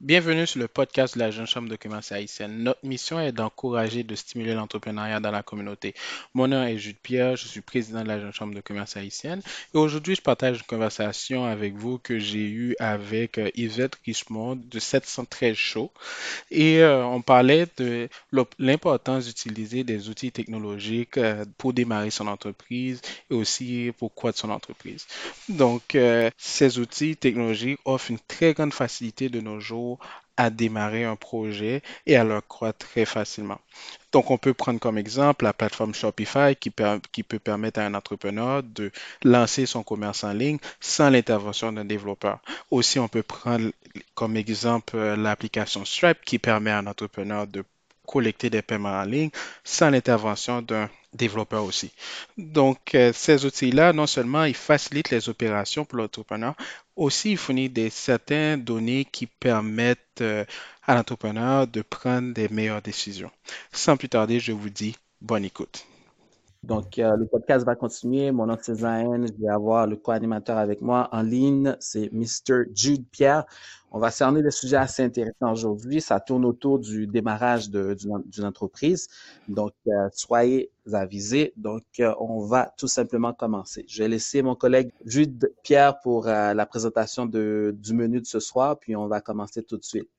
Bienvenue sur le podcast de la Jeune Chambre de commerce haïtienne. Notre mission est d'encourager et de stimuler l'entrepreneuriat dans la communauté. Mon nom est Jude Pierre, je suis président de la Jeune Chambre de commerce haïtienne et aujourd'hui je partage une conversation avec vous que j'ai eue avec euh, Yvette Richemont de 713 Show et euh, on parlait de l'importance d'utiliser des outils technologiques euh, pour démarrer son entreprise et aussi pour croître son entreprise. Donc, ces outils technologiques offrent une très grande facilité de nos jours à démarrer un projet et à le croître très facilement. Donc, on peut prendre comme exemple la plateforme Shopify qui, peut permettre à un entrepreneur de lancer son commerce en ligne sans l'intervention d'un développeur. Aussi, on peut prendre comme exemple l'application Stripe qui permet à un entrepreneur de collecter des paiements en ligne sans l'intervention d'un développeur aussi. Donc, euh, ces outils-là, non seulement ils facilitent les opérations pour l'entrepreneur, aussi ils fournissent des certaines données qui permettent euh, à l'entrepreneur de prendre des meilleures décisions. Sans plus tarder, je vous dis bonne écoute. Donc, euh, le podcast va continuer. Mon nom est Cézanne. Je vais avoir le co-animateur avec moi en ligne. C'est Mr. Jude Pierre. On va cerner des sujets assez intéressants aujourd'hui. Ça tourne autour du démarrage d'une entreprise. Donc, euh, soyez avisés. Donc, euh, on va tout simplement commencer. Je vais laisser mon collègue Jude Pierre pour la présentation du menu de ce soir, puis on va commencer tout de suite.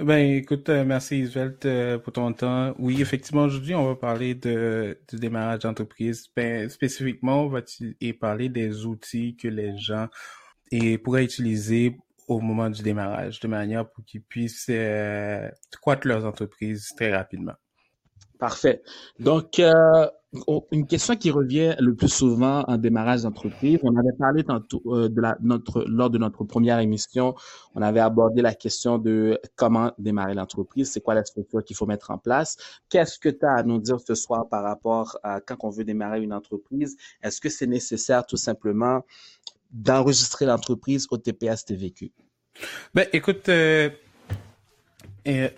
Ben, écoute, euh, merci Isvelt euh, pour ton temps. Oui, effectivement, aujourd'hui, on va parler de, du démarrage d'entreprise. Ben, spécifiquement, on va parler des outils que les gens et, pourraient utiliser au moment du démarrage, de manière pour qu'ils puissent euh, croître leurs entreprises très rapidement. Parfait. Donc, une question qui revient le plus souvent en démarrage d'entreprise, on avait parlé tantôt euh, de la, notre, lors de notre première émission, on avait abordé la question de comment démarrer l'entreprise, c'est quoi la structure qu'il faut mettre en place. Qu'est-ce que tu as à nous dire ce soir par rapport à quand on veut démarrer une entreprise? Est-ce que c'est nécessaire tout simplement d'enregistrer l'entreprise au TPS TVQ? Ben, écoute, euh,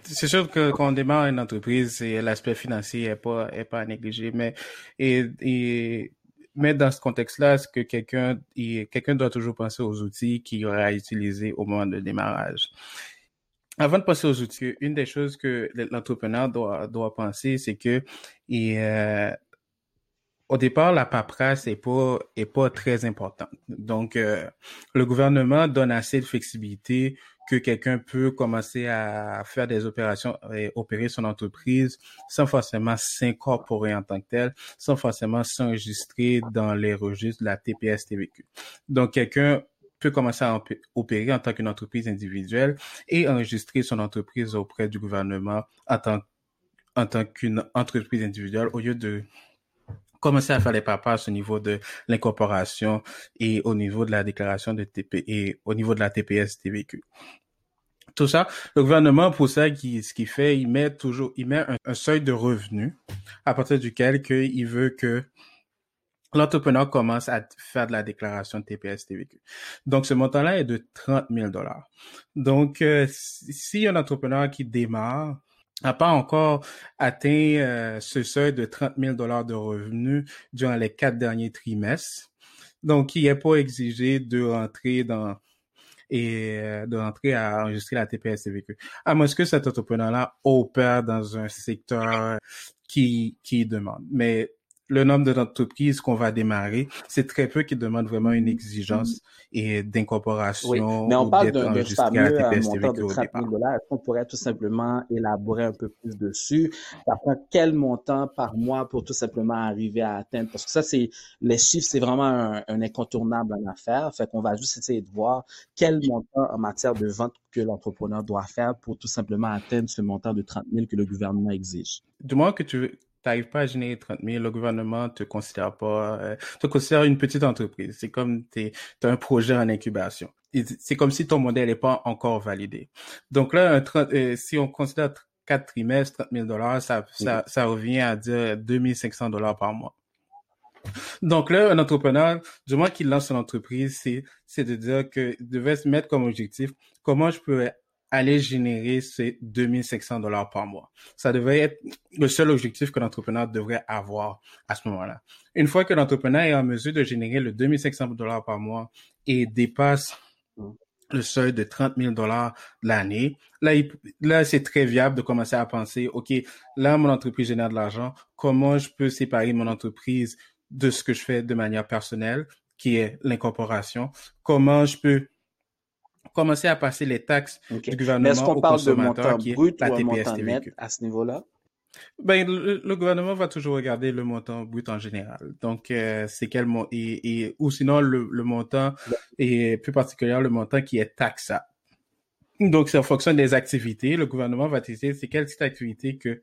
c'est sûr que quand on démarre une entreprise, l'aspect financier est pas est pas à négliger, mais et, et mais dans ce contexte-là, est-ce que quelqu'un quelqu'un doit toujours penser aux outils qu'il aura à utiliser au moment de démarrage? Avant de passer aux outils, une des choses que l'entrepreneur doit doit penser, c'est que il, euh, au départ, la paperasse est pas est pas très importante. Donc, euh, le gouvernement donne assez de flexibilité que quelqu'un peut commencer à faire des opérations et opérer son entreprise sans forcément s'incorporer en tant que tel, sans forcément s'enregistrer dans les registres de la TPS TVQ. Donc, quelqu'un peut commencer à opérer en tant qu'une entreprise individuelle et enregistrer son entreprise auprès du gouvernement en tant, en tant qu'une entreprise individuelle au lieu de commencer à faire les papas au niveau de l'incorporation et au niveau de la déclaration de TP et au niveau de la TPS TVQ. Tout ça, le gouvernement, pour ça, qui, ce qu'il fait, il met toujours, il met un, seuil de revenus à partir duquel il veut que l'entrepreneur commence à faire de la déclaration de TPS TVQ. Donc, ce montant-là est de 30 000 dollars. Donc, euh, si un entrepreneur qui démarre n'a pas encore atteint euh, ce seuil de 30 000 dollars de revenus durant les quatre derniers trimestres. Donc, il n'est pas exigé de rentrer dans et euh, de rentrer à enregistrer la TPS TVQ. À moins que cet entrepreneur-là opère dans un secteur qui, qui demande. Mais le nombre d'entreprises qu'on va démarrer, c'est très peu qui demandent vraiment une exigence et d'incorporation. Oui, mais on parle d'un fameux montant de 30 000 dollars. Est-ce qu'on pourrait tout simplement élaborer un peu plus dessus? Ça prend quel montant par mois pour tout simplement arriver à atteindre? Parce que ça, c'est les chiffres, c'est vraiment un, un, incontournable en affaires. Fait qu'on va juste essayer de voir quel montant en matière de vente que l'entrepreneur doit faire pour tout simplement atteindre ce montant de 30 000 que le gouvernement exige. Du moins que tu n'arrives pas à générer 30 000, le gouvernement te considère pas, euh, te considère une petite entreprise. C'est comme tu as un projet en incubation. C'est comme si ton modèle n'est pas encore validé. Donc là, un euh, si on considère quatre trimestres, 30 000 dollars, ça, ça, ça revient à dire 2500 dollars par mois. Donc là, un entrepreneur, du moins qu'il lance son entreprise, c'est, c'est de dire que devait se mettre comme objectif comment je peux aller générer ces 2500 dollars par mois. Ça devrait être le seul objectif que l'entrepreneur devrait avoir à ce moment-là. Une fois que l'entrepreneur est en mesure de générer le 2500 dollars par mois et dépasse le seuil de 30 000 dollars l'année. Là, là, c'est très viable de commencer à penser, OK, là, mon entreprise génère de l'argent. Comment je peux séparer mon entreprise de ce que je fais de manière personnelle, qui est l'incorporation? Comment je peux commencer à passer les taxes du gouvernement est-ce qu'on parle de montant brut ou un montant net à ce niveau-là? Ben, le, gouvernement va toujours regarder le montant brut en général. Donc, euh, c'est quel montant, et, ou sinon le, montant, et plus particulièrement le montant qui est taxable. Donc, c'est en fonction des activités. Le gouvernement va décider c'est quelle petite activité que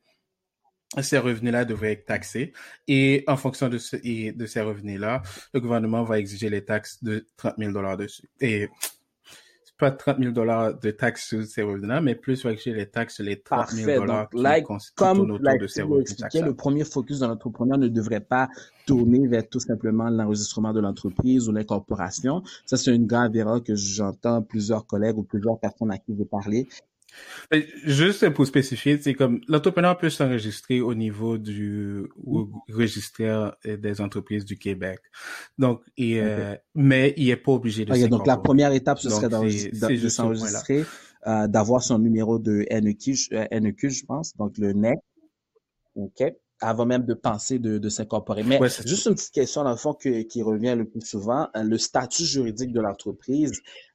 ces revenus-là devraient être taxés. Et en fonction de, ce, de ces revenus-là, le gouvernement va exiger les taxes de 30 000 dollars dessus. Et pas 30 000 dollars de taxes sur ces revenus-là, mais plus sur les taxes sur les 30 000 dollars qui like, comme autour de ces revenus Le premier focus de l'entrepreneur ne devrait pas tourner vers tout simplement l'enregistrement de l'entreprise ou l'incorporation. Ça, c'est une grave erreur que j'entends plusieurs collègues ou plusieurs personnes à qui je vais parler Juste pour spécifier, c'est comme l'entrepreneur peut s'enregistrer au niveau du registre des entreprises du Québec. Donc, et, euh, mais il est pas obligé de okay, Donc la première étape ce serait de s'enregistrer, euh, d'avoir son numéro de NEQ, NEQ, je pense, donc le NEC. OK avant même de penser de, de s'incorporer. Mais juste une petite question, dans le fond, qui revient le plus souvent, euh, le statut juridique de l'entreprise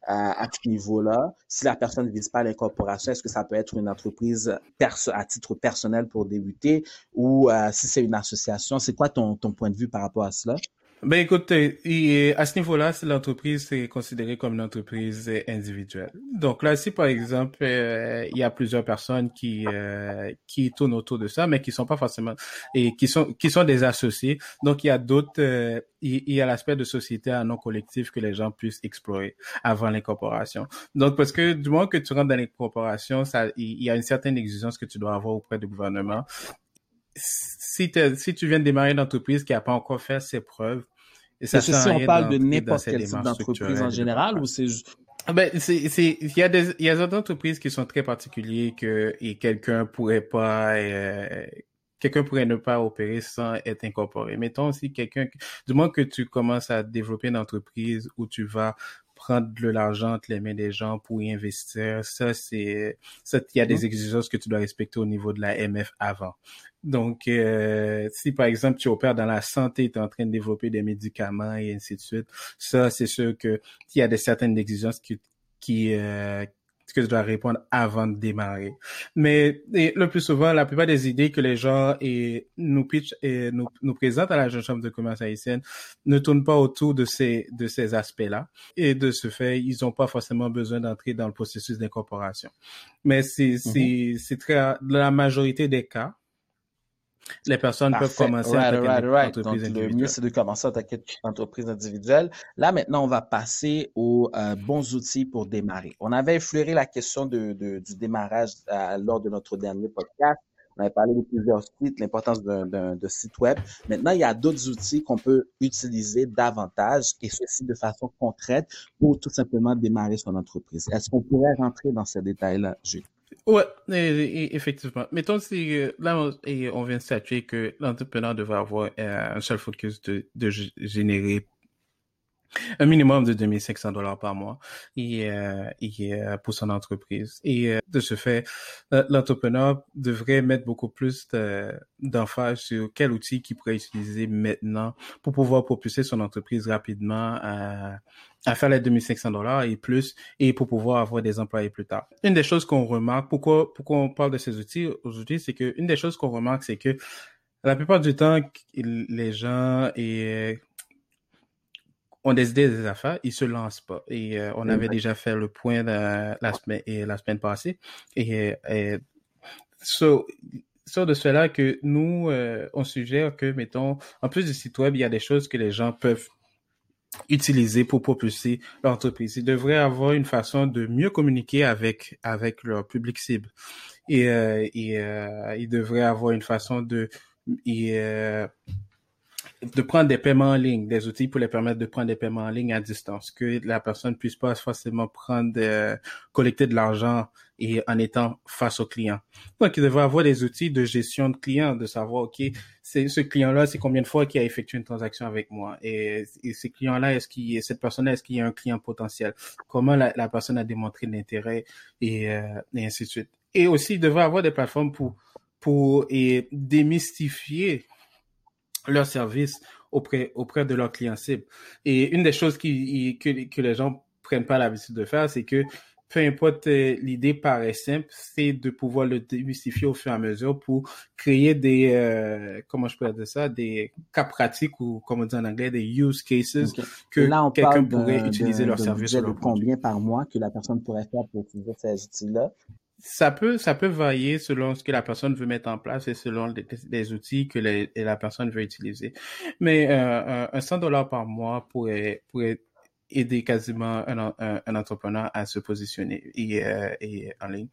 euh, à ce niveau-là, si la personne ne vise pas l'incorporation, est-ce que ça peut être une entreprise à titre personnel pour débuter ou euh, si c'est une association? C'est quoi ton, ton point de vue par rapport à cela? Ben écoute, euh, à ce niveau-là, l'entreprise est considérée comme une entreprise individuelle. Donc là, si par exemple, euh, il y a plusieurs personnes qui euh, qui tournent autour de ça, mais qui sont pas forcément et qui sont qui sont des associés. Donc il y a d'autres, il, y a l'aspect de société à non collectif que les gens puissent explorer avant l'incorporation. Donc parce que du moment que tu rentres dans l'incorporation, ça, il y a une certaine exigence que tu dois avoir auprès du gouvernement si, si tu viens de démarrer une entreprise qui n'a pas encore fait ses preuves, et ça si on parle de n'importe quel type d'entreprise en général ou c'est juste... Ah ben, c'est, c'est, il y a des, il y a des entreprises qui sont très particulières que, et quelqu'un pourrait pas, euh, quelqu'un pourrait ne pas opérer sans être incorporé. Mettons aussi quelqu'un, du moins que tu commences à développer une entreprise où tu vas prendre de l'argent entre les mains des gens pour y investir, ça c'est, ça, il y a des mm-hmm. exigences que tu dois respecter au niveau de la MF avant. Donc, euh, si par exemple tu opères dans la santé, tu es en train de développer des médicaments et ainsi de suite, ça c'est sûr que il y a des certaines exigences qui, qui euh, que tu dois répondre avant de démarrer. Mais le plus souvent, la plupart des idées que les gens et, nous pitch et nous, nous présentent à la Jeune Chambre de commerce haïtienne ne tournent pas autour de ces, de ces aspects-là. Et de ce fait, ils n'ont pas forcément besoin d'entrer dans le processus d'incorporation. Mais c'est, mm-hmm. c'est, très, la majorité des cas, les personnes peuvent commencer right, right, right. Donc, Le mieux, c'est de commencer à une entreprise individuelle. Là, maintenant, on va passer aux euh, bons outils pour démarrer. On avait effleuré la question de, de du démarrage euh, lors de notre dernier podcast. On avait parlé de plusieurs sites, l'importance d'un site web. Maintenant, il y a d'autres outils qu'on peut utiliser davantage et ceci de façon concrète pour tout simplement démarrer son entreprise. Est-ce qu'on pourrait rentrer dans ces détails-là, Jules? Ouais, effectivement. Mettons si euh, là on, vient de statuer que l'entrepreneur devrait avoir euh, un seul focus de, de générer un minimum de 2500 dollars par mois et, euh, et euh, pour son entreprise. Et euh, de ce fait, l'entrepreneur devrait mettre beaucoup plus d'emphase sur quel outil qu'il pourrait utiliser maintenant pour pouvoir propulser son entreprise rapidement à, à faire les 2500 dollars et plus et pour pouvoir avoir des employés plus tard. Une des choses qu'on remarque, pourquoi, pourquoi on parle de ces outils aujourd'hui, c'est que une des choses qu'on remarque, c'est que la plupart du temps, les gens et ont des idées des affaires, ils se lancent pas. Et euh, on avait déjà fait le point la, semaine, et la semaine passée. Et, et so, de cela que nous, euh, on suggère que, mettons, en plus du site web, il y a des choses que les gens peuvent utiliser pour propulser l'entreprise. Ils devraient avoir une façon de mieux communiquer avec avec leur public cible. Et, euh, et ils devraient avoir une façon de de prendre des paiements en ligne, des outils pour les permettre de prendre des paiements en ligne à distance, que la personne puisse pas forcément prendre, euh, collecter de l'argent et en étant face au client. Donc, il devrait avoir des outils de gestion de clients, de savoir, OK, c'est ce client-là, c'est combien de fois qu'il a effectué une transaction avec moi? Et, et ces clients-là, est-ce qu'il, cette personne-là, est-ce qu'il y a un client potentiel? Comment la, la personne a démontré l'intérêt? Et, euh, et ainsi de suite. Et aussi, il devrait avoir des plateformes pour, pour et démystifier leur service auprès, auprès de leurs clients cibles. Et une des choses qui, que, que les gens prennent pas l'habitude de faire, c'est que peu importe, euh, l'idée paraît simple, c'est de pouvoir le démystifier au fur et à mesure pour créer des, euh, comment je peux dire ça, des cas pratiques ou, comme on dit en anglais, des use cases que quelqu'un pourrait utiliser leur service. de combien par mois que la personne pourrait faire pour utiliser ces outils-là? Ça peut, ça peut varier selon ce que la personne veut mettre en place et selon les, outils que la personne veut utiliser. Mais euh, un 100 dollars par mois pourrait, pourrait aider quasiment un, un, entrepreneur à se positionner et, euh, et en ligne.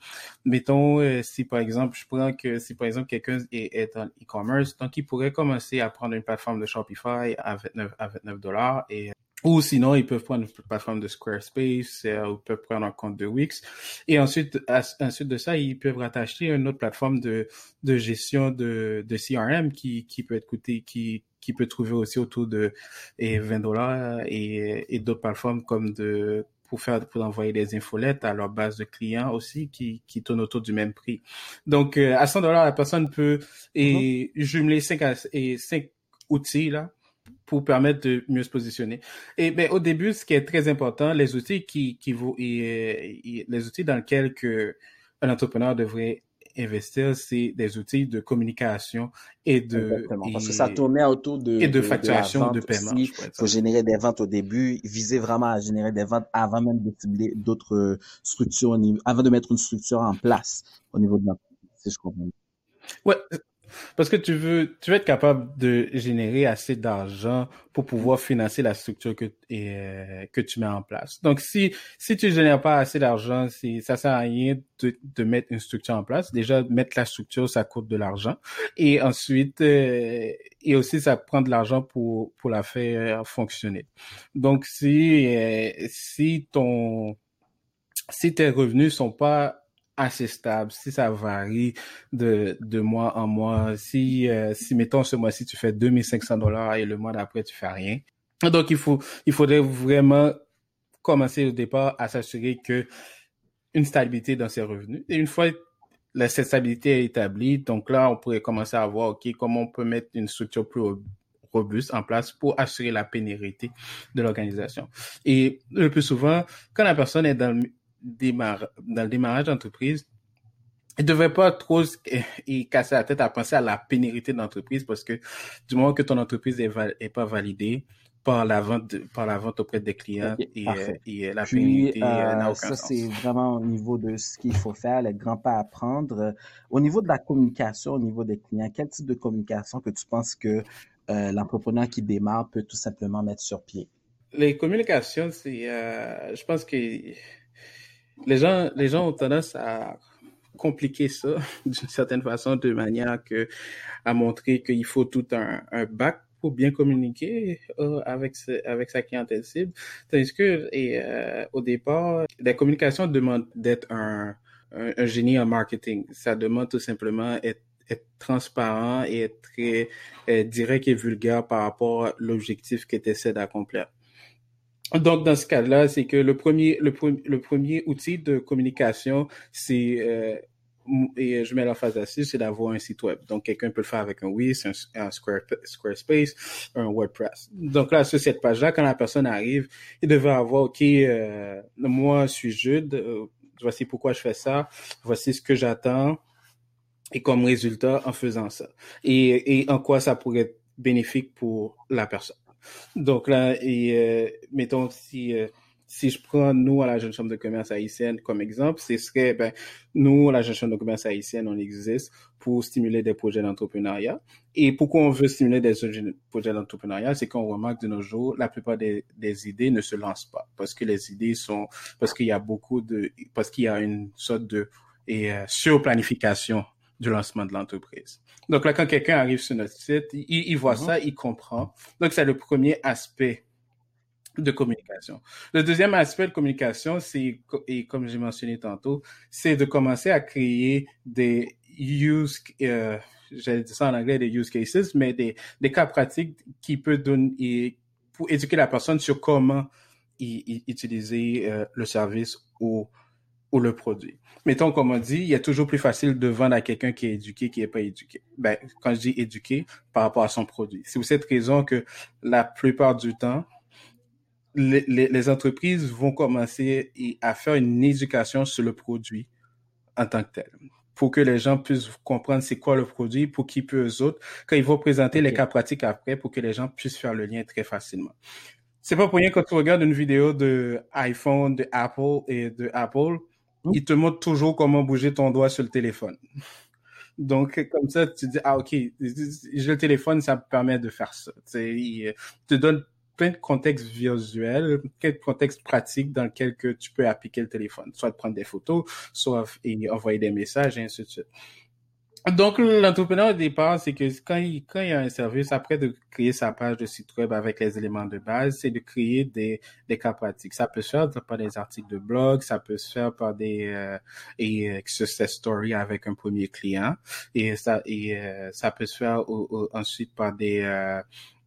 Mettons, euh, si par exemple, je prends que si par exemple quelqu'un est, est en e-commerce, donc il pourrait commencer à prendre une plateforme de Shopify à 29 à 29 dollars et ou sinon, ils peuvent prendre une plateforme de Squarespace, euh, ou ils peuvent prendre un compte de Wix. Et ensuite, ensuite de ça, ils peuvent rattacher une autre plateforme de, de gestion de, de CRM qui, qui peut être coûté, qui, qui peut trouver aussi autour de et 20 dollars et, et d'autres plateformes comme de pour faire pour envoyer des infolettes à leur base de clients aussi qui, qui tournent autour du même prix. Donc euh, à 100 dollars la personne peut et mm-hmm. jumeler cinq et cinq outils là pour permettre de mieux se positionner. Et ben, au début, ce qui est très important, les outils qui, qui vous, et, les outils dans lesquels que un entrepreneur devrait investir, c'est des outils de communication et de Exactement, parce que ça tournait autour de et de, facturation de, paiement. Il faut générer des ventes au début, viser vraiment à générer des ventes avant même de cibler d'autres structures, avant de mettre une structure en place au niveau de l'entreprise, si je comprends. Ouais, parce que tu veux, tu veux être capable de générer assez d'argent pour pouvoir financer la structure que, et, euh, que tu mets en place. Donc, si, si tu génères pas assez d'argent, si, ça sert à rien de, de mettre une structure en place. Déjà, mettre la structure, ça coûte de l'argent. Et ensuite, euh, et aussi, ça prend de l'argent pour, pour la faire fonctionner. Donc, si, euh, si ton, si tes revenus sont pas assez stable, si ça varie de, de mois en mois, si, euh, si mettons ce mois-ci tu fais 2500 dollars et le mois d'après tu fais rien. Donc il faut, il faudrait vraiment commencer au départ à s'assurer que une stabilité dans ses revenus. Et une fois la stabilité est établie, donc là on pourrait commencer à voir ok comment on peut mettre une structure plus robuste en place pour assurer la pénérité de l'organisation. Et le plus souvent, quand la personne est dans dans le démarrage d'entreprise, il ne devrait pas trop y casser la tête à penser à la pénérité d'entreprise parce que du moment que ton entreprise est, est pas validée par la vente par la vente auprès des clients et, et, la pénérité euh, n'a aucun ça, c'est vraiment au niveau de ce qu'il faut faire, les grands pas à prendre. Au niveau de la communication, au niveau des clients, quel type de communication que tu penses que euh, l'entrepreneur qui démarre peut tout simplement mettre sur pied? Les communications, c'est, euh, je pense que les gens, les gens ont tendance à compliquer ça d'une certaine façon, de manière que à montrer qu'il faut tout un, un bac pour bien communiquer euh, avec avec sa clientèle cible. Tandis que et, euh, au départ, la communication demande d'être un, un, génie en marketing. Ça demande tout simplement être, être transparent et être très euh, direct et vulgaire par rapport à l'objectif que tu essaies d'accomplir. Donc, dans ce cas-là, c'est que le premier, le, le, premier outil de communication, c'est, euh, et je mets la phase assise, c'est d'avoir un site web. Donc, quelqu'un peut le faire avec un Wix, un, Square, Squarespace, un WordPress. Donc là, sur cette page-là, quand la personne arrive, il devrait avoir, OK, euh, moi, je suis Jude, euh, voici pourquoi je fais ça, voici ce que j'attends, et comme résultat en faisant ça. Et, et en quoi ça pourrait être bénéfique pour la personne. Donc là, et, euh, mettons, si, euh, si je prends nous à la Jeune Chambre de commerce haïtienne comme exemple, ce serait, ben, nous, la Jeune Chambre de commerce haïtienne, on existe pour stimuler des projets d'entrepreneuriat. Et pourquoi on veut stimuler des projets d'entrepreneuriat, c'est qu'on remarque de nos jours, la plupart des, des, idées ne se lancent pas parce que les idées sont, parce qu'il y a beaucoup de, parce qu'il y a une sorte de et, euh, surplanification du lancement de l'entreprise. Donc là, quand quelqu'un arrive sur notre site, il, il voit mm-hmm. ça, il comprend. Donc c'est le premier aspect de communication. Le deuxième aspect de communication, c'est, et comme j'ai mentionné tantôt, c'est de commencer à créer des use, euh, j'allais dire ça en anglais, des use cases, mais des, des cas pratiques qui peuvent donner, pour éduquer la personne sur comment utiliser euh, le service ou, ou le produit. Mettons, comme on dit, il est toujours plus facile de vendre à quelqu'un qui est éduqué qui n'est pas éduqué. Ben, quand je dis éduqué, par rapport à son produit. C'est pour cette raison que la plupart du temps, les, les, entreprises vont commencer à faire une éducation sur le produit en tant que tel pour que les gens puissent comprendre c'est quoi le produit, pour qu'ils puissent eux autres, quand ils vont présenter les cas pratiques après, pour que les gens puissent faire le lien très facilement. C'est pas pour rien quand tu regardes une vidéo de iPhone, de Apple et de Apple, mmh. ils te montrent toujours comment bouger ton doigt sur le téléphone. Donc, comme ça, tu dis, ah, ok, j'ai le téléphone, ça me permet de faire ça. Il te donne plein de contextes visuels, quelques contextes pratiques dans lesquels que tu peux appliquer le téléphone, soit de prendre des photos, soit envoyer des messages, et ainsi de suite. Donc, l'entrepreneur au départ, c'est que quand il, quand il y a un service, après de créer sa page de site web avec les éléments de base, c'est de créer des, des cas pratiques. Ça peut se faire par des articles de blog, ça peut se faire par des euh, et euh, success story avec un premier client, et ça et euh, ça peut se faire ensuite par des euh,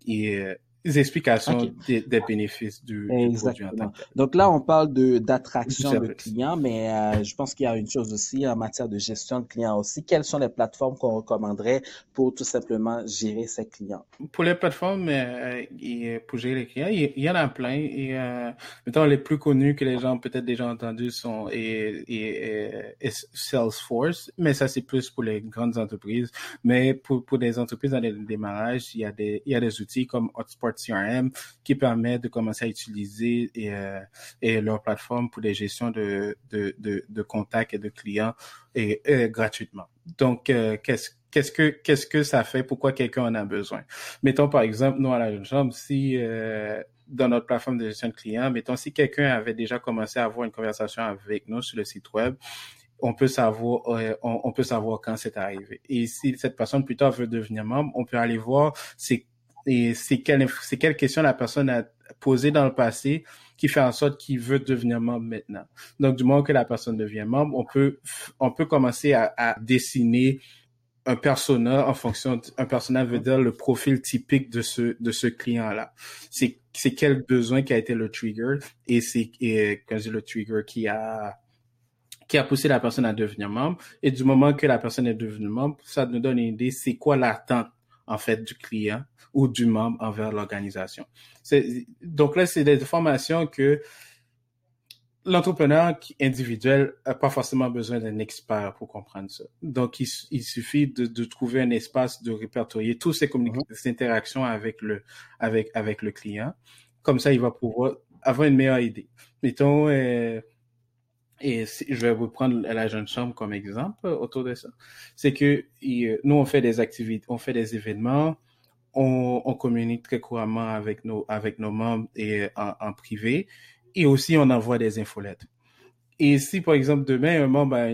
et, les explications des, bénéfices du, produit en Donc là, on parle de d'attraction de clients, mais euh, je pense qu'il y a une chose aussi en matière de gestion de clients aussi. Quelles sont les plateformes qu'on recommanderait pour tout simplement gérer ses clients? Pour les plateformes euh, pour gérer les clients, il, y en a plein. Et, euh, mettons, les plus connus que les gens ont peut-être déjà entendus sont et, et, Salesforce, mais ça c'est plus pour les grandes entreprises. Mais pour, pour des entreprises dans le démarrage, il y a des, il y a des outils comme Hotspot CRM qui permet de commencer à utiliser euh, et leur plateforme pour des gestions de, contacts et de clients et, gratuitement. Donc, euh, qu'est-ce qu'est-ce que qu'est-ce que ça fait? Pourquoi quelqu'un en a besoin? Mettons par exemple, nous à la Jeune Chambre, si euh, dans notre plateforme de gestion de clients, mettons si quelqu'un avait déjà commencé à avoir une conversation avec nous sur le site web on peut savoir on, peut savoir quand c'est arrivé. Et si cette personne plus tard veut devenir membre, on peut aller voir c'est et c'est quelle, c'est quelle question la personne a posée dans le passé qui fait en sorte qu'il veut devenir membre maintenant. Donc, du moment que la personne devient membre, on peut, on peut commencer à, à dessiner un persona en fonction, un persona veut dire le profil typique de ce, de ce client-là. C'est, c'est quel besoin qui a été le trigger et c'est, et, quand le trigger qui a, qui a poussé la personne à devenir membre. Et du moment que la personne est devenue membre, ça nous donne une idée, c'est quoi l'attente en fait du client ou du membre envers l'organisation. Donc là, c'est des formations que l'entrepreneur individuel n'a pas forcément besoin d'un expert pour comprendre ça. Donc, il, suffit de, de, trouver un espace de répertorier toutes ces, communications, mm-hmm. ces interactions avec le, avec, avec le client. Comme ça, il va pouvoir avoir une meilleure idée. Mettons, euh, et je vais vous prendre la jeune chambre comme exemple autour de ça. C'est que nous, on fait des activités, on fait des événements, on, on communique très couramment avec nos, avec nos membres et en, en, privé, et aussi on envoie des infolettes. Et si, par exemple, demain, un membre a,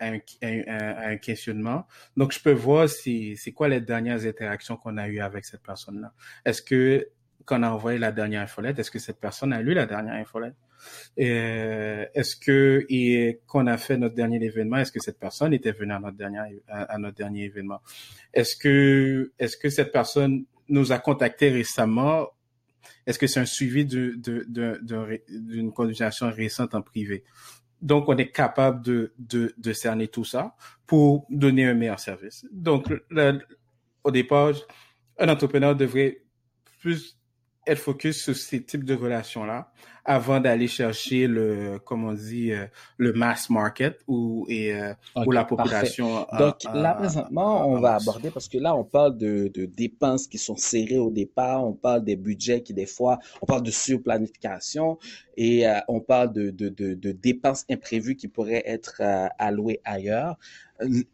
un, questionnement, donc je peux voir si c'est quoi les dernières interactions qu'on a eues avec cette personne-là. Est-ce que, qu'on a envoyé la dernière infolette, est-ce que cette personne a lu la dernière infolette? Euh, est-ce que et qu'on a fait notre dernier événement, est-ce que cette personne était venue à notre dernier à, notre dernier événement? Est-ce que est-ce que cette personne nous a contacté récemment? Est-ce que c'est un suivi d'une de, conversation récente en privé? Donc on est capable de, de, de cerner tout ça pour donner un meilleur service. Donc au départ, un entrepreneur devrait plus être focus sur ces types de relations-là avant d'aller chercher le, comme on dit, euh, le mass market ou, et, euh, ou la population. Donc là, présentement, on va aborder, parce que là, on parle de, de dépenses qui sont serrées au départ, on parle des budgets qui, des fois, on parle de surplanification et euh, on parle de, de, de, de, dépenses imprévues qui pourraient être allouées ailleurs.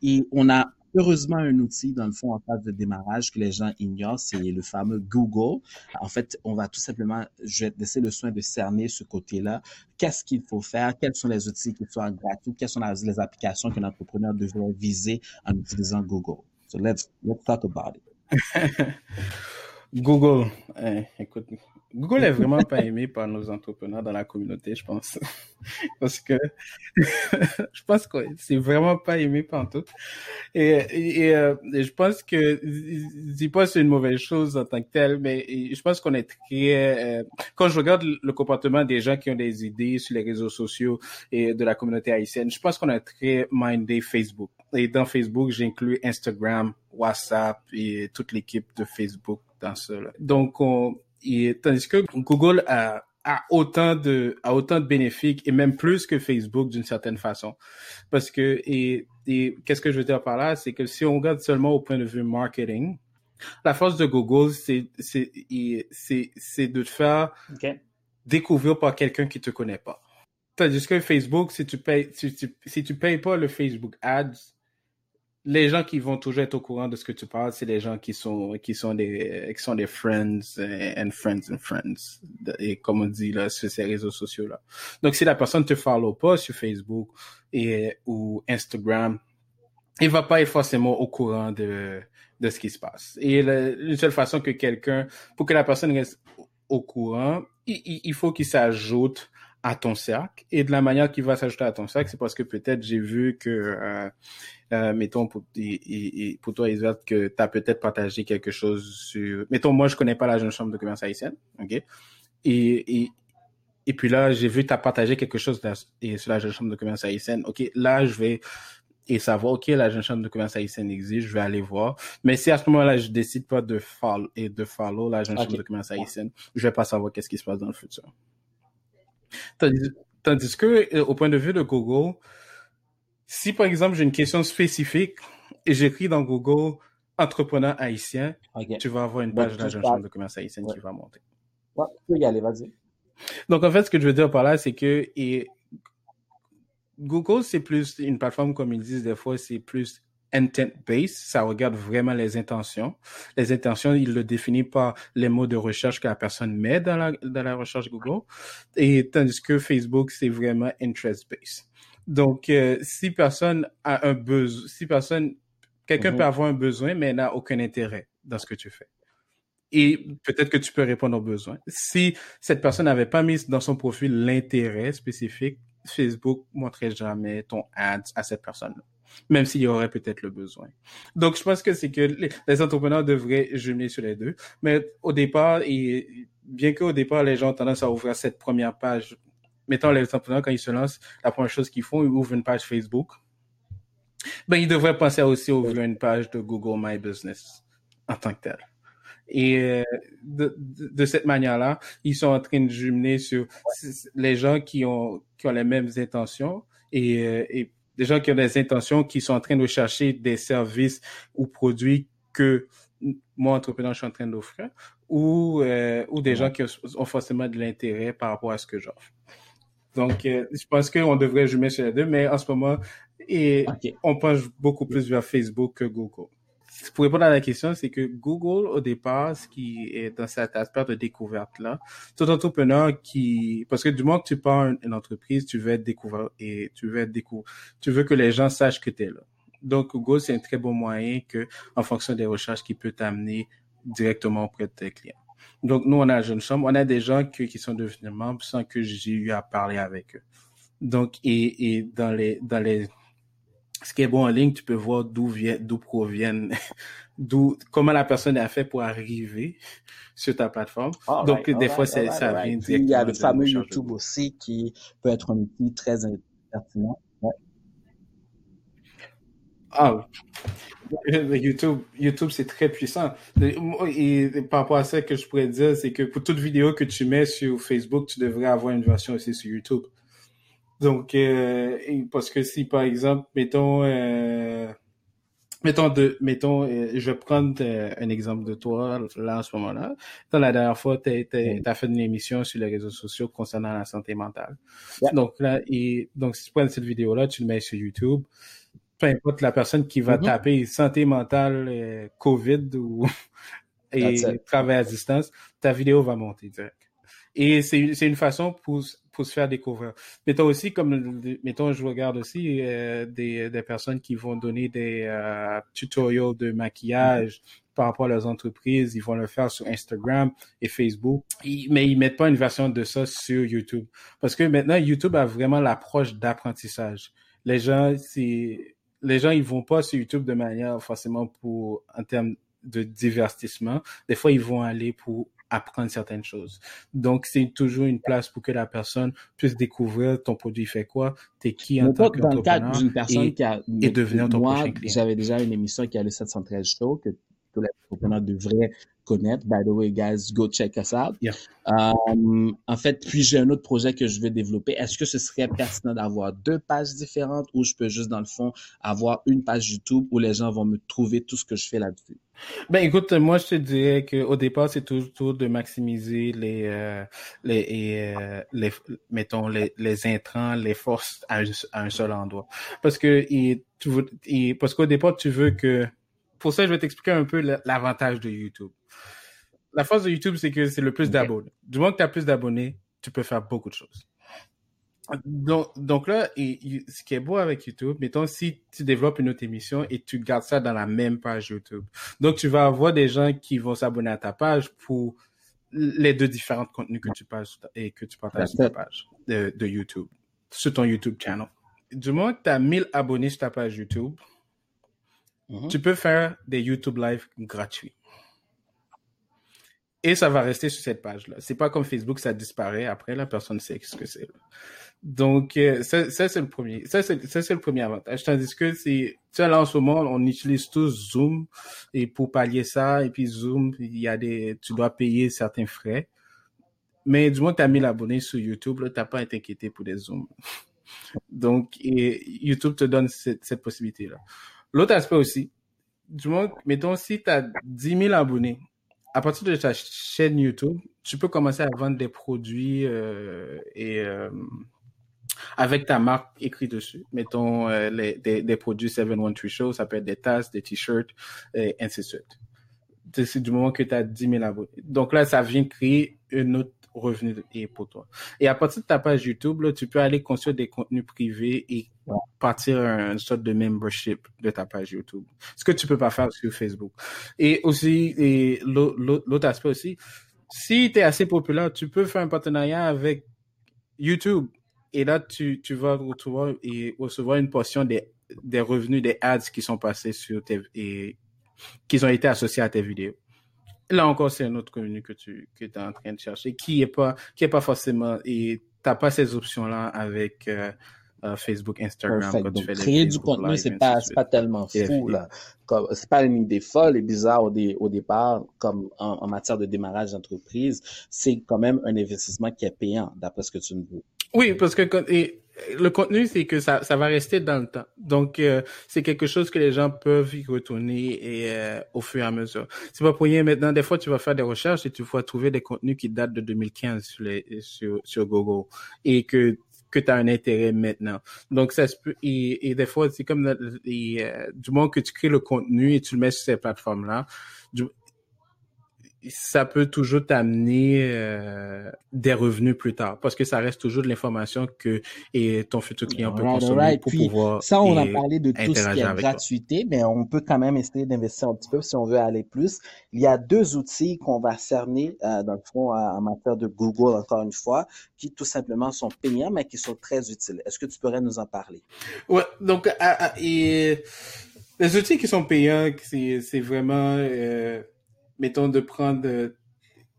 Et on a heureusement un outil, dans le fond, en phase de démarrage que les gens ignorent, c'est le fameux Google. En fait, on va tout simplement, je vais laisser le soin de cerner ce côté-là. Qu'est-ce qu'il faut faire? Quels sont les outils qui sont gratuits? Quelles sont les applications qu'un entrepreneur devrait viser en utilisant Google? So let's, let's talk about it. Google, eh, écoute, Google est vraiment pas aimé par nos entrepreneurs dans la communauté, je pense. Parce que je pense que c'est vraiment pas aimé par tout. Et, et, euh, je pense que, je dis pas c'est une mauvaise chose en tant que telle, mais je pense qu'on est très, euh, quand je regarde le comportement des gens qui ont des idées sur les réseaux sociaux et de la communauté haïtienne, je pense qu'on est très mindé Facebook. Et dans Facebook, j'inclus Instagram, WhatsApp et toute l'équipe de Facebook dans cela. Donc, on, et, tandis que Google a, a autant de a autant de bénéfices et même plus que Facebook d'une certaine façon. Parce que et, et qu'est-ce que je veux dire par là? C'est que si on regarde seulement au point de vue marketing la force de Google c'est c'est c'est c'est de te faire découvrir par quelqu'un qui te connaît pas. Tandis que Facebook si tu payes si tu, si tu payes pas le Facebook Ads les gens qui vont toujours être au courant de ce que tu parles, c'est les gens qui sont qui sont des qui sont des friends and friends and friends et comme on dit là sur ces réseaux sociaux là. Donc si la personne te follow pas sur Facebook et ou Instagram, il va pas être forcément au courant de de ce qui se passe. Et une seule façon que quelqu'un pour que la personne reste au courant, il, il faut qu'il s'ajoute à ton cercle. Et de la manière qu'il va s'ajouter à ton cercle, c'est parce que peut-être j'ai vu que, euh, euh, mettons, pour, et, pour toi, Isabelle, que tu as peut-être partagé quelque chose sur... Mettons, moi, je connais pas la jeune chambre de commerce haïtienne, OK? Et, et, et puis là, j'ai vu que tu as partagé quelque chose sur la jeune chambre de commerce haïtienne. OK, là, je vais et savoir, OK, la jeune chambre de commerce haïtienne existe, je vais aller voir. Mais si à ce moment-là, je décide pas de follow, et de follow la jeune chambre de commerce haïtienne, je vais pas savoir qu'est-ce qui se passe dans le futur. Tandis, que, euh, au point de vue de Google, si par exemple j'ai une question spécifique et j'écris dans Google entrepreneur haïtien, tu vas avoir une page de la chambre de commerce haïtienne qui va monter. Ouais, tu peux y aller, vas-y. Donc en fait, ce que je veux dire par là, c'est que et Google, c'est plus une plateforme, comme ils disent des fois, c'est plus intent-based, ça regarde vraiment les intentions. Les intentions, il le définit par les mots de recherche que la personne met dans la, dans la recherche Google. Et tandis que Facebook, c'est vraiment interest-based. Donc, euh, si personne a un besoin, si personne, quelqu'un mm-hmm. peut avoir un besoin, mais n'a aucun intérêt dans ce que tu fais. Et peut-être que tu peux répondre aux besoins. Si cette personne n'avait pas mis dans son profil l'intérêt spécifique, Facebook montrait jamais ton ad à cette personne-là même s'il y aurait peut-être le besoin. Donc, je pense que c'est que les, entrepreneurs devraient jumeler sur les deux. Mais au départ, et bien qu'au départ, les gens ont tendance à ouvrir cette première page, mettons les entrepreneurs, quand ils se lancent, la première chose qu'ils font, ils ouvrent une page Facebook. Ben, ils devraient penser à aussi ouvrir une page de Google My Business en tant que tel. Et euh, de, cette manière-là, ils sont en train de jumeler sur les gens qui ont, qui ont les mêmes intentions et, euh, et des gens qui ont des intentions, qui sont en train de chercher des services ou produits que moi, entrepreneur, je suis en train d'offrir, ou, euh, ou des gens qui ont, forcément de l'intérêt par rapport à ce que j'offre. Donc, euh, je pense qu'on devrait jumer sur les deux, mais en ce moment, et on penche beaucoup plus vers Facebook que Google pour répondre à la question, c'est que Google, au départ, ce qui est dans cet aspect de découverte-là, tout entrepreneur qui, parce que du moment que tu pars une, entreprise, tu veux être découvert et tu veux être découvert, tu veux que les gens sachent que tu es là. Donc, Google, c'est un très bon moyen que, en fonction des recherches, qui peut t'amener directement auprès de tes clients. Donc, nous, on a Jeune Chambre, on a des gens qui sont devenus membres sans que j'ai eu à parler avec eux. Donc, et, et dans les, dans les, ce qui est bon en ligne, tu peux voir d'où vient, d'où proviennent, d'où, comment la personne a fait pour arriver sur ta plateforme. Donc, des fois, ça vient directement. Il y a le fameux YouTube aussi qui peut être un outil très pertinent. Ah, YouTube, YouTube, c'est très puissant. Et par rapport à ça, que je pourrais dire, c'est que pour toute vidéo que tu mets sur Facebook, tu devrais avoir une version aussi sur YouTube. Donc, euh, parce que si par exemple, mettons, euh, mettons, de, mettons, euh, je vais prendre euh, un exemple de toi là en ce moment-là. Dans la dernière fois, tu as fait une émission sur les réseaux sociaux concernant la santé mentale. Donc là, et, donc si tu prends cette vidéo-là, tu le mets sur YouTube. peu importe la personne qui va mm-hmm. taper santé mentale, euh, COVID ou et travail à distance, ta vidéo va monter direct. Et c'est une façon pour, pour se faire découvrir. Mettons aussi, comme, mettons, je regarde aussi euh, des, des personnes qui vont donner des euh, tutoriels de maquillage par rapport à leurs entreprises. Ils vont le faire sur Instagram et Facebook. mais ils mettent pas une version de ça sur YouTube. Parce que maintenant, YouTube a vraiment l'approche d'apprentissage. Les gens, c'est, les gens, ils vont pas sur YouTube de manière forcément pour, en termes de divertissement. Des fois, ils vont aller pour apprendre certaines choses. Donc, c'est toujours une place pour que la personne puisse découvrir ton produit fait quoi, t'es qui en tant qu'entrepreneur et, qui a, et devenir ton prochain client. J'avais déjà une émission qui a le 713 Show que tous les entrepreneurs devraient connaître. By the way, guys, go check us out. Um, en fait, puis j'ai un autre projet que je vais développer. Est-ce que ce serait pertinent d'avoir deux pages différentes ou je peux juste, dans le fond, avoir une page YouTube où les gens vont me trouver tout ce que je fais là-dessus? Ben écoute, moi je te dirais qu'au départ c'est toujours de maximiser les euh, les, euh, les mettons les, les intrants, les forces à, un seul endroit. Parce que il, tu, parce qu'au départ tu veux que pour ça je vais t'expliquer un peu l'avantage de YouTube la force de YouTube, c'est que c'est le plus d'abonnés. Du moment que tu as plus d'abonnés, tu peux faire beaucoup de choses. Donc, donc là, ce qui est beau avec YouTube, mettons, si tu développes une autre émission et tu gardes ça dans la même page YouTube. Donc, tu vas avoir des gens qui vont s'abonner à ta page pour les deux différents contenus que tu passes et que tu partages sur ta page de, de, YouTube, sur ton YouTube channel. Du moment que tu as 1000 abonnés sur ta page YouTube, mm-hmm. tu peux faire des YouTube Live gratuits. Et ça va rester sur cette page-là. C'est pas comme Facebook, ça disparaît. Après, la personne sait ce que c'est. Donc, euh, ça, c'est le premier. Ça, c'est, le premier avantage. Tandis que c'est, tu là, en ce moment, on utilise tous Zoom. Et pour pallier ça, et puis Zoom, il y a des, tu dois payer certains frais. Mais du moins que tu as 1000 abonnés sur YouTube, tu n'as pas à t'inquiéter pour des Zooms. Donc, YouTube te donne cette, cette possibilité-là. L'autre aspect aussi, du moins, mettons, si tu as 10 000 abonnés, à partir de ta chaîne YouTube, tu peux commencer à vendre des produits euh, et euh, avec ta marque écrite dessus. Mettons euh, les, des, des, produits 713 Show, ça peut être des tasses, des t-shirts, et ainsi de suite. C'est du moment que tu as 10 000 abonnés. Donc là, ça vient créer une autre revenu pour toi. Et à partir de ta page YouTube, là, tu peux aller construire des contenus privés et partir une sorte de membership de ta page YouTube. Ce que tu peux pas faire sur Facebook. Et aussi, l'autre aspect aussi, si tu es assez populaire, tu peux faire un partenariat avec YouTube. Et là, tu, tu vas retrouver et recevoir une portion des, des revenus des ads qui sont passés sur tes, et qui ont été associés à tes vidéos là encore, c'est un autre contenu que tu que es en train de chercher, qui est pas qui est pas forcément et t'as pas ces options là avec euh, euh, Facebook, Instagram quand tu fais créer du contenu, c'est pas pas tellement fou là. C'est pas une idée folle et bizarre au, au départ, comme en, matière de démarrage d'entreprise, c'est quand même un investissement qui est payant, d'après ce que tu me dis. Oui, parce que et, le contenu, c'est que ça, ça va rester dans le temps. Donc, euh, c'est quelque chose que les gens peuvent y retourner et euh, au fur et à mesure. C'est pas pour rien maintenant. Des fois, tu vas faire des recherches et tu vas trouver des contenus qui datent de 2015 sur, les, sur, sur Google et que que tu as un intérêt maintenant. Donc, ça se peut, et, et des fois, c'est comme, et, euh, du moment que tu crées le contenu et tu le mets sur ces plateformes-là, ça peut toujours t'amener euh, des revenus plus tard parce que ça reste toujours de l'information que et ton futur client peut consommer pour pouvoir ça on a parlé de tout ce qui est gratuité mais on peut quand même essayer d'investir un petit peu si on veut aller plus. Il y a deux outils qu'on va cerner euh, dans le fond en matière de Google encore une fois qui tout simplement sont payants mais qui sont très utiles. Est-ce que tu pourrais nous en parler? Ouais donc et les outils qui sont payants c'est c'est vraiment euh, mettons, de prendre... Euh,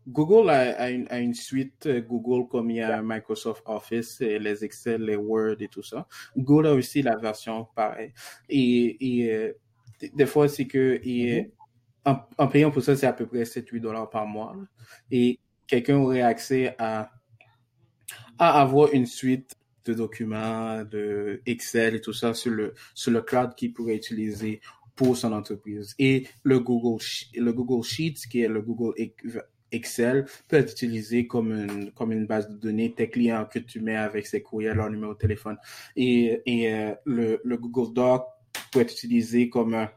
Google a, une, a, une, suite euh, Google comme il y a Microsoft Office, et les Excel, les Word et tout ça. Google a aussi la version pareille. Et, et euh, des fois, c'est que et, mm-hmm. en, en, payant pour ça, c'est à peu près 7-8 dollars par mois. Et quelqu'un aurait accès à, à avoir une suite de documents, de Excel et tout ça sur le, sur le cloud qu'il pourrait utiliser pour son entreprise. Et le Google, le Google Sheets, qui est le Google Excel, peut être utilisé comme une, comme une base de données, tes clients que tu mets avec ses courriels, leur numéro de téléphone. Et, et euh, le, le Google Doc pourrait être utilisé comme un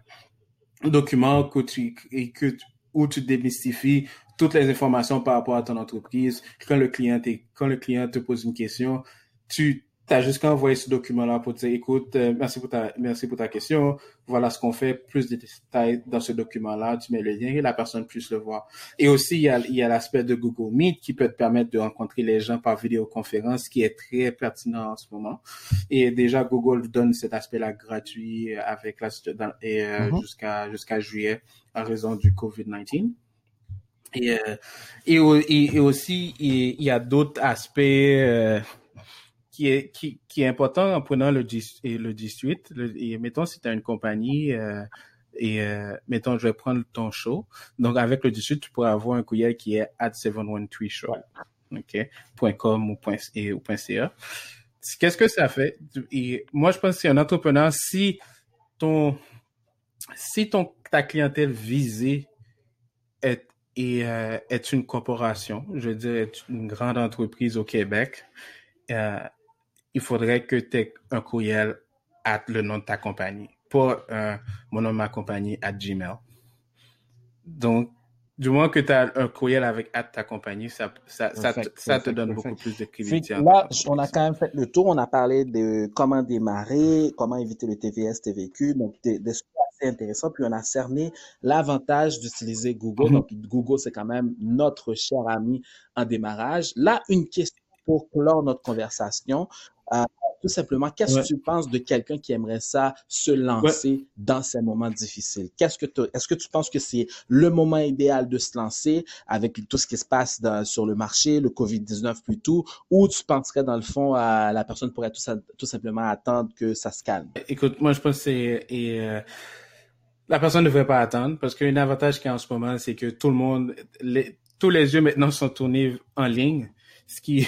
document que tu, et que, où tu démystifies toutes les informations par rapport à ton entreprise. Quand le client, quand le client te pose une question, tu tu as juste qu'à envoyer ce document-là pour dire, écoute, euh, merci, pour ta, merci pour ta question, voilà ce qu'on fait, plus de détails dans ce document-là, tu mets le lien et la personne puisse le voir. Et aussi, il y a, il y a l'aspect de Google Meet qui peut te permettre de rencontrer les gens par vidéoconférence, qui est très pertinent en ce moment. Et déjà, Google donne cet aspect-là gratuit avec la, et, euh, mm-hmm. jusqu'à jusqu'à juillet en raison du COVID-19. Et, euh, et, et, aussi, il, y a d'autres aspects qui est, qui, qui est important en prenant le, le 18. et mettons, si tu as une compagnie, euh, et euh, mettons, je vais prendre ton show. Donc, avec le 18, tu pourras avoir un courriel qui est at 713 show. OK? .com ou, et, ou .ca. Qu'est-ce que ça fait? Et moi, je pense que c'est un entrepreneur, si ton, si ton, ta clientèle visée est, est, euh, est une corporation, je veux dire, est une grande entreprise au Québec, euh, il faudrait que tu aies un courriel à le nom de ta compagnie, pas un, mon nom de ma compagnie à Gmail. Donc, du moins que tu as un courriel avec à ta compagnie, ça, ça, ça, te, donne beaucoup plus de crédit. Là, on a quand même fait le tour. On a parlé de comment démarrer, comment éviter le TVS, TVQ, donc des, des choses assez intéressantes. Puis on a cerné l'avantage d'utiliser Google. Mm-hmm. Donc, Google, c'est quand même notre cher ami en démarrage. Là, une question pour clore notre conversation. Euh, tout simplement, qu'est-ce que tu penses de quelqu'un qui aimerait ça se lancer dans ces moments difficiles? Qu'est-ce que est-ce que tu penses que c'est le moment idéal de se lancer avec tout ce qui se passe sur le marché, le COVID-19 plutôt, ou tu penserais dans le fond à la personne pourrait tout, tout simplement attendre que ça se calme? Écoute, moi je pense que c'est euh, la personne ne devrait pas attendre parce qu'un avantage qu'il y a en ce moment, c'est que tout le monde, tous les yeux maintenant sont tournés en ligne ce qui,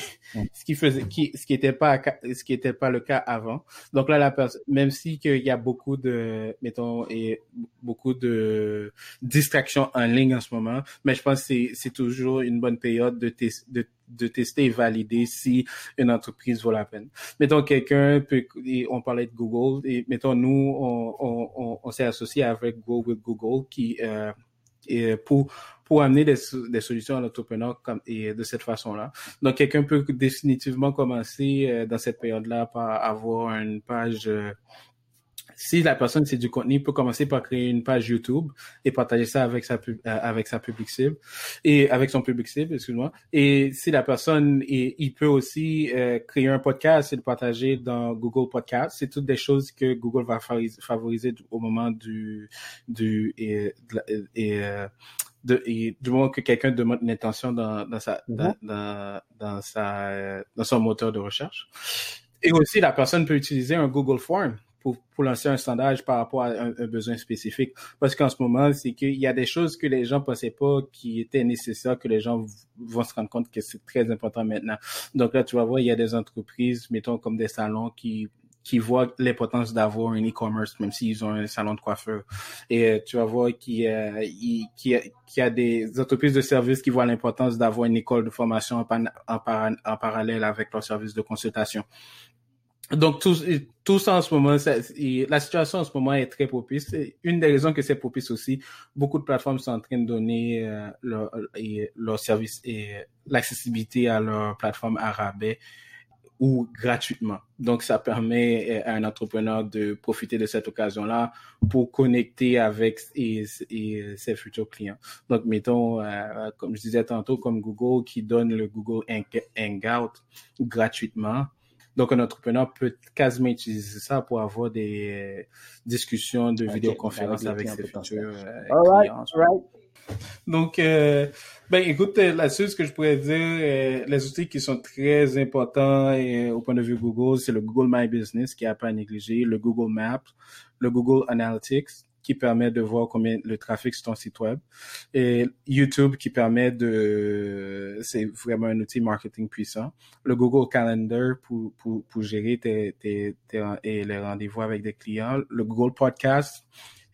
ce qui faisait, qui, ce qui était pas, ce qui était pas le cas avant. Donc là, la personne, même si qu'il y a beaucoup de, mettons, et beaucoup de distractions en ligne en ce moment, mais je pense que c'est, c'est toujours une bonne période de, de, de tester et valider si une entreprise vaut la peine. Mettons quelqu'un peut, on parlait de Google et mettons nous on, on, on, s'est associé avec Google Google qui euh, et pour pour amener des, solutions à l'entrepreneur et de cette façon-là. Donc quelqu'un peut définitivement commencer euh, dans cette période-là par avoir une page euh, si la personne c'est du contenu, peut commencer par créer une page YouTube et partager ça avec sa euh, avec sa public cible et avec son public cible, excuse-moi. Et si la personne il peut aussi créer un podcast et le partager dans Google Podcast. C'est toutes des choses que Google va favoriser au moment du du et de, et, du moment que quelqu'un demande une intention dans, dans, sa, dans, mhm. dans, sa, dans son moteur de recherche. Et aussi, la personne peut utiliser un Google Form pour, pour lancer un sondage par rapport à un, besoin spécifique. Parce qu'en ce moment, c'est qu'il y a des choses que les gens pensaient pas qui étaient nécessaires, que les gens vont se rendre compte que c'est très important maintenant. Donc là, tu vas voir, il y a des entreprises, mettons comme des salons qui qui voient l'importance d'avoir un e-commerce, même s'ils ont un salon de coiffeur. Et euh, tu vas voir qu'il y, a, y a des entreprises de services qui voient l'importance d'avoir une école de formation en, en, parallèle avec leur service de consultation. Donc, tout, tout ça en ce moment, la situation en ce moment est très propice. Une des raisons que c'est propice aussi, beaucoup de plateformes sont en train de donner euh, leur, leur service et l'accessibilité à leur plateforme arabe ou gratuitement. Donc, ça permet euh, à un entrepreneur de profiter de cette occasion-là pour connecter avec ses futurs clients. Donc, mettons, euh, comme je disais tantôt, comme Google qui donne le Google Hangout gratuitement. Donc, un entrepreneur peut quasiment utiliser ça pour avoir des discussions de vidéoconférence avec ses futurs euh, clients. Donc, euh, ben écoute, euh, là-dessus, ce que je pourrais dire, euh, les outils qui sont très importants et, au point de vue Google, c'est le Google My Business qui a pas à négliger, le Google Maps, le Google Analytics qui permet de voir combien le trafic sur ton site web et YouTube qui permet de c'est vraiment un outil marketing puissant le Google Calendar pour pour, pour gérer tes, tes, et les rendez-vous avec des clients le Google Podcast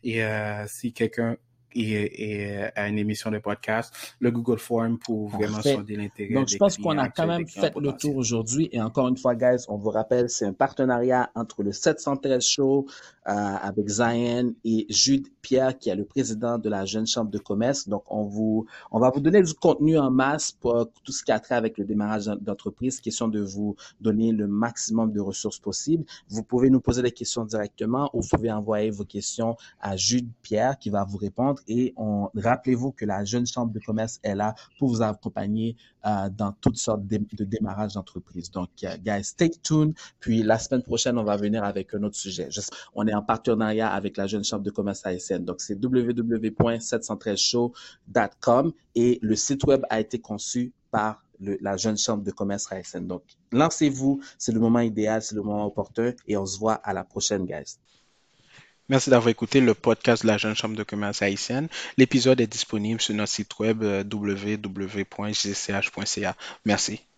et si quelqu'un et, à une émission de podcast, le Google Form pour vraiment sonder l'intérêt. Donc, je pense qu'on a quand même fait le tour aujourd'hui. Et encore une fois, guys, on vous rappelle, c'est un partenariat entre le 713 Show, avec Zion et Jude Pierre, qui est le président de la Jeune Chambre de commerce. Donc, on vous, on va vous donner du contenu en masse pour tout ce qui a trait avec le démarrage d'entreprise. Question de vous donner le maximum de ressources possibles. Vous pouvez nous poser des questions directement ou vous pouvez envoyer vos questions à Jude Pierre qui va vous répondre. Et rappelez-vous que la Jeune Chambre de commerce est là pour vous accompagner euh, dans toutes sortes de, de démarrage d'entreprise. Donc, uh, guys, stay tuned. Puis la semaine prochaine, on va venir avec un autre sujet. on est en partenariat avec la Jeune Chambre de commerce haïtienne. Donc, c'est www.713show.com et le site web a été conçu par la Jeune Chambre de commerce haïtienne. Donc, lancez-vous. C'est le moment idéal, c'est le moment opportun et on se voit à la prochaine, guys. Merci d'avoir écouté le podcast de la Jeune Chambre de commerce haïtienne. L'épisode est disponible sur notre site web euh, www.gch.ca. Merci.